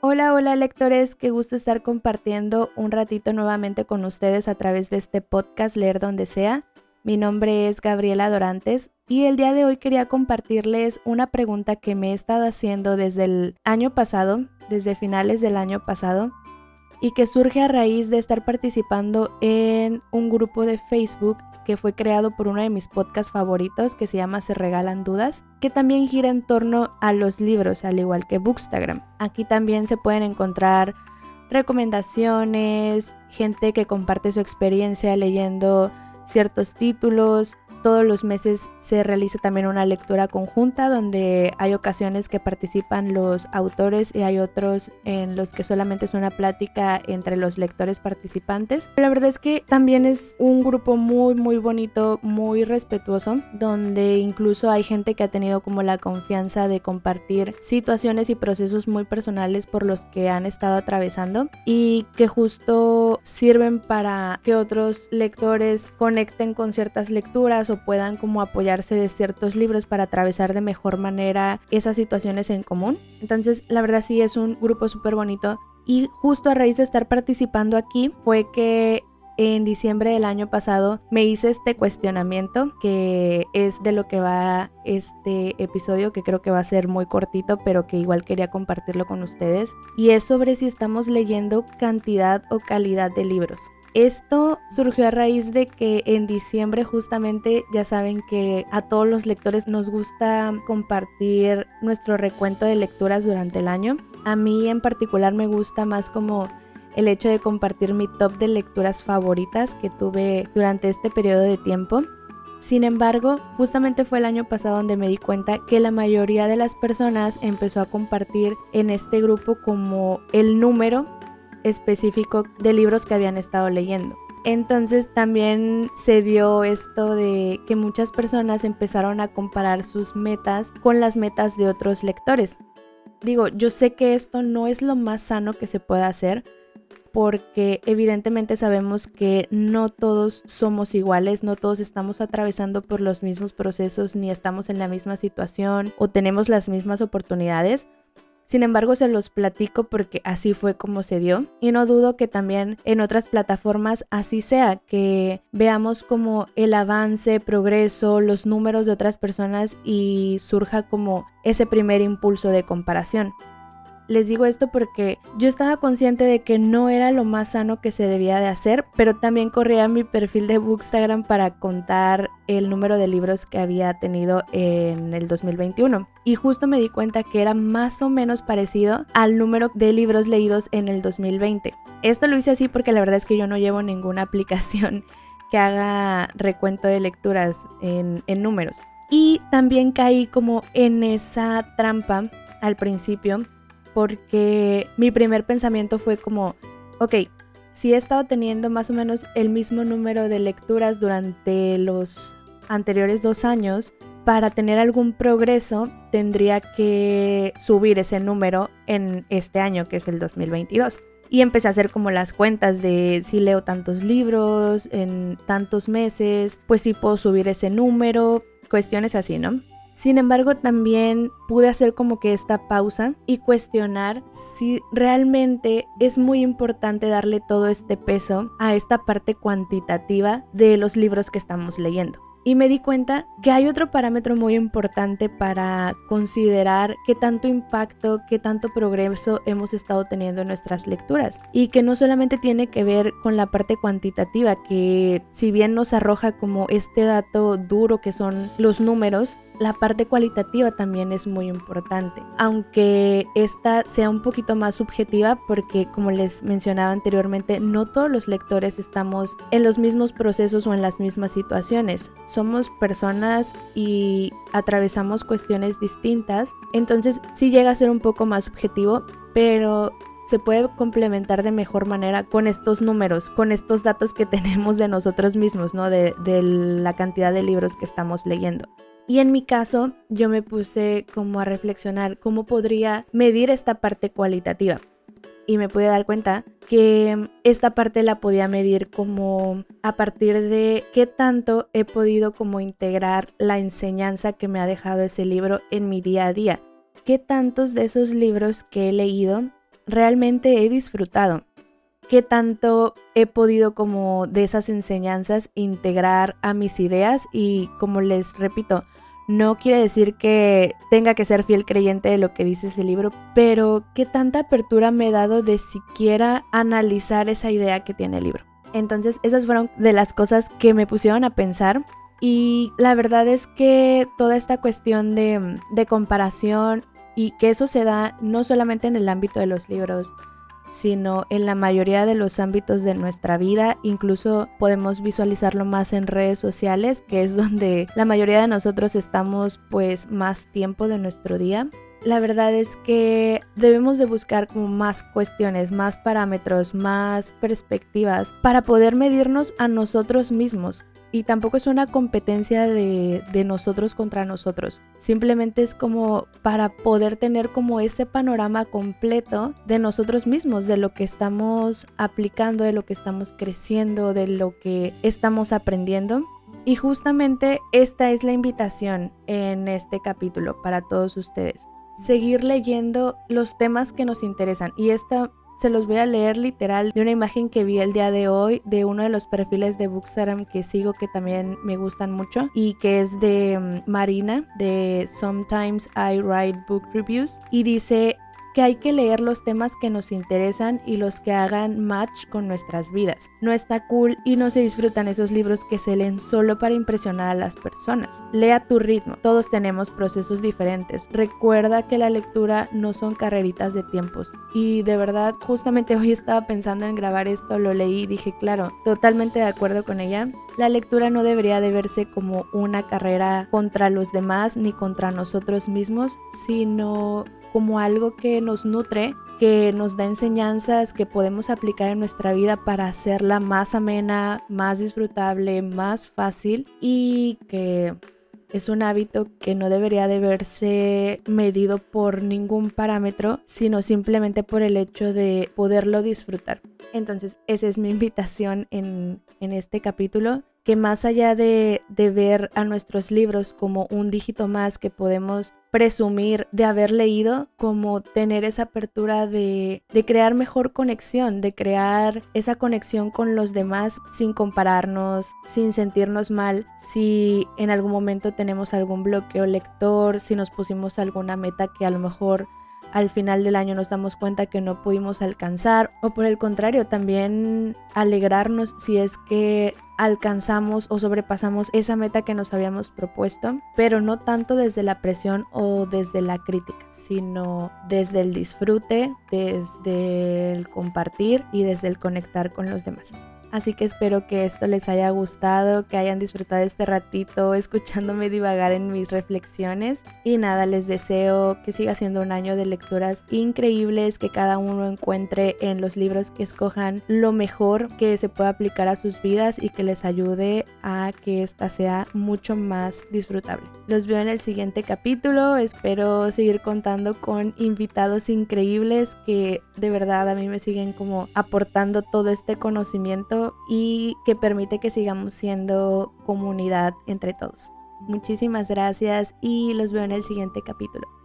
Hola, hola lectores, qué gusto estar compartiendo un ratito nuevamente con ustedes a través de este podcast Leer donde sea. Mi nombre es Gabriela Dorantes y el día de hoy quería compartirles una pregunta que me he estado haciendo desde el año pasado, desde finales del año pasado, y que surge a raíz de estar participando en un grupo de Facebook que fue creado por uno de mis podcasts favoritos que se llama Se Regalan Dudas, que también gira en torno a los libros, al igual que Bookstagram. Aquí también se pueden encontrar recomendaciones, gente que comparte su experiencia leyendo ciertos títulos, todos los meses se realiza también una lectura conjunta donde hay ocasiones que participan los autores y hay otros en los que solamente es una plática entre los lectores participantes. La verdad es que también es un grupo muy muy bonito, muy respetuoso, donde incluso hay gente que ha tenido como la confianza de compartir situaciones y procesos muy personales por los que han estado atravesando y que justo sirven para que otros lectores conecten con ciertas lecturas o puedan como apoyarse de ciertos libros para atravesar de mejor manera esas situaciones en común. Entonces, la verdad sí es un grupo súper bonito y justo a raíz de estar participando aquí fue que en diciembre del año pasado me hice este cuestionamiento que es de lo que va este episodio que creo que va a ser muy cortito pero que igual quería compartirlo con ustedes y es sobre si estamos leyendo cantidad o calidad de libros. Esto surgió a raíz de que en diciembre justamente ya saben que a todos los lectores nos gusta compartir nuestro recuento de lecturas durante el año. A mí en particular me gusta más como el hecho de compartir mi top de lecturas favoritas que tuve durante este periodo de tiempo. Sin embargo, justamente fue el año pasado donde me di cuenta que la mayoría de las personas empezó a compartir en este grupo como el número específico de libros que habían estado leyendo. Entonces también se dio esto de que muchas personas empezaron a comparar sus metas con las metas de otros lectores. Digo, yo sé que esto no es lo más sano que se pueda hacer porque evidentemente sabemos que no todos somos iguales, no todos estamos atravesando por los mismos procesos ni estamos en la misma situación o tenemos las mismas oportunidades. Sin embargo, se los platico porque así fue como se dio y no dudo que también en otras plataformas así sea, que veamos como el avance, progreso, los números de otras personas y surja como ese primer impulso de comparación. Les digo esto porque yo estaba consciente de que no era lo más sano que se debía de hacer, pero también corría mi perfil de Bookstagram para contar el número de libros que había tenido en el 2021. Y justo me di cuenta que era más o menos parecido al número de libros leídos en el 2020. Esto lo hice así porque la verdad es que yo no llevo ninguna aplicación que haga recuento de lecturas en, en números. Y también caí como en esa trampa al principio porque mi primer pensamiento fue como, ok, si he estado teniendo más o menos el mismo número de lecturas durante los anteriores dos años, para tener algún progreso tendría que subir ese número en este año, que es el 2022. Y empecé a hacer como las cuentas de si leo tantos libros en tantos meses, pues si puedo subir ese número, cuestiones así, ¿no? Sin embargo, también pude hacer como que esta pausa y cuestionar si realmente es muy importante darle todo este peso a esta parte cuantitativa de los libros que estamos leyendo. Y me di cuenta que hay otro parámetro muy importante para considerar qué tanto impacto, qué tanto progreso hemos estado teniendo en nuestras lecturas. Y que no solamente tiene que ver con la parte cuantitativa, que si bien nos arroja como este dato duro que son los números, la parte cualitativa también es muy importante, aunque esta sea un poquito más subjetiva porque como les mencionaba anteriormente, no todos los lectores estamos en los mismos procesos o en las mismas situaciones. Somos personas y atravesamos cuestiones distintas, entonces sí llega a ser un poco más subjetivo, pero se puede complementar de mejor manera con estos números, con estos datos que tenemos de nosotros mismos, ¿no? De, de la cantidad de libros que estamos leyendo. Y en mi caso, yo me puse como a reflexionar cómo podría medir esta parte cualitativa. Y me pude dar cuenta que esta parte la podía medir como a partir de qué tanto he podido como integrar la enseñanza que me ha dejado ese libro en mi día a día. Qué tantos de esos libros que he leído realmente he disfrutado, qué tanto he podido como de esas enseñanzas integrar a mis ideas y como les repito, no quiere decir que tenga que ser fiel creyente de lo que dice ese libro, pero qué tanta apertura me he dado de siquiera analizar esa idea que tiene el libro. Entonces, esas fueron de las cosas que me pusieron a pensar. Y la verdad es que toda esta cuestión de, de comparación y que eso se da no solamente en el ámbito de los libros, sino en la mayoría de los ámbitos de nuestra vida. Incluso podemos visualizarlo más en redes sociales, que es donde la mayoría de nosotros estamos pues más tiempo de nuestro día. La verdad es que debemos de buscar como más cuestiones, más parámetros, más perspectivas para poder medirnos a nosotros mismos y tampoco es una competencia de, nosotros contra nosotros. Simplemente es como para poder tener como ese panorama completo de nosotros mismos, de lo que estamos aplicando, de lo que estamos creciendo, de lo que estamos aprendiendo. Y justamente esta es la invitación en este capítulo para todos ustedes. Seguir leyendo los temas que nos interesan. Y esta se los voy a leer literal de una imagen que vi el día de hoy de uno de los perfiles de Bookstagram que sigo que también me gustan mucho y que es de mm, Marina de Sometimes I Write Book Reviews y dice que hay que leer los temas que nos interesan y los que hagan match con nuestras vidas. No está cool y no se disfrutan esos libros que se leen solo para impresionar a las personas. Lea tu ritmo, todos tenemos procesos diferentes. Recuerda que la lectura no son carreritas de tiempos. Y de verdad, justamente hoy estaba pensando en grabar esto, lo leí y dije, claro, totalmente de acuerdo con ella. La lectura no debería de verse como una carrera contra los demás ni contra nosotros mismos, sino como algo que nos nutre, que nos da enseñanzas que podemos aplicar en nuestra vida para hacerla más amena, más disfrutable, más fácil y que es un hábito que no debería de verse medido por ningún parámetro, sino simplemente por el hecho de poderlo disfrutar. Entonces, esa es mi invitación en, en este capítulo que más allá de, ver a nuestros libros como un dígito más que podemos presumir de haber leído, como tener esa apertura de, de, crear mejor conexión, de crear esa conexión con los demás sin compararnos, sin sentirnos mal, si en algún momento tenemos algún bloqueo lector, si nos pusimos alguna meta que a lo mejor al final del año nos damos cuenta que no pudimos alcanzar o por el contrario también alegrarnos si es que alcanzamos o sobrepasamos esa meta que nos habíamos propuesto, pero no tanto desde la presión o desde la crítica, sino desde el disfrute, desde el compartir y desde el conectar con los demás. Así que espero que esto les haya gustado, que hayan disfrutado este ratito escuchándome divagar en mis reflexiones. Y nada, les deseo que siga siendo un año de lecturas increíbles, que cada uno encuentre en los libros que escojan lo mejor que se pueda aplicar a sus vidas y que les ayude a que esta sea mucho más disfrutable. Los veo en el siguiente capítulo, espero seguir contando con invitados increíbles que de verdad a mí me siguen como aportando todo este conocimiento y que permite que sigamos siendo comunidad entre todos. Muchísimas gracias y los veo en el siguiente capítulo.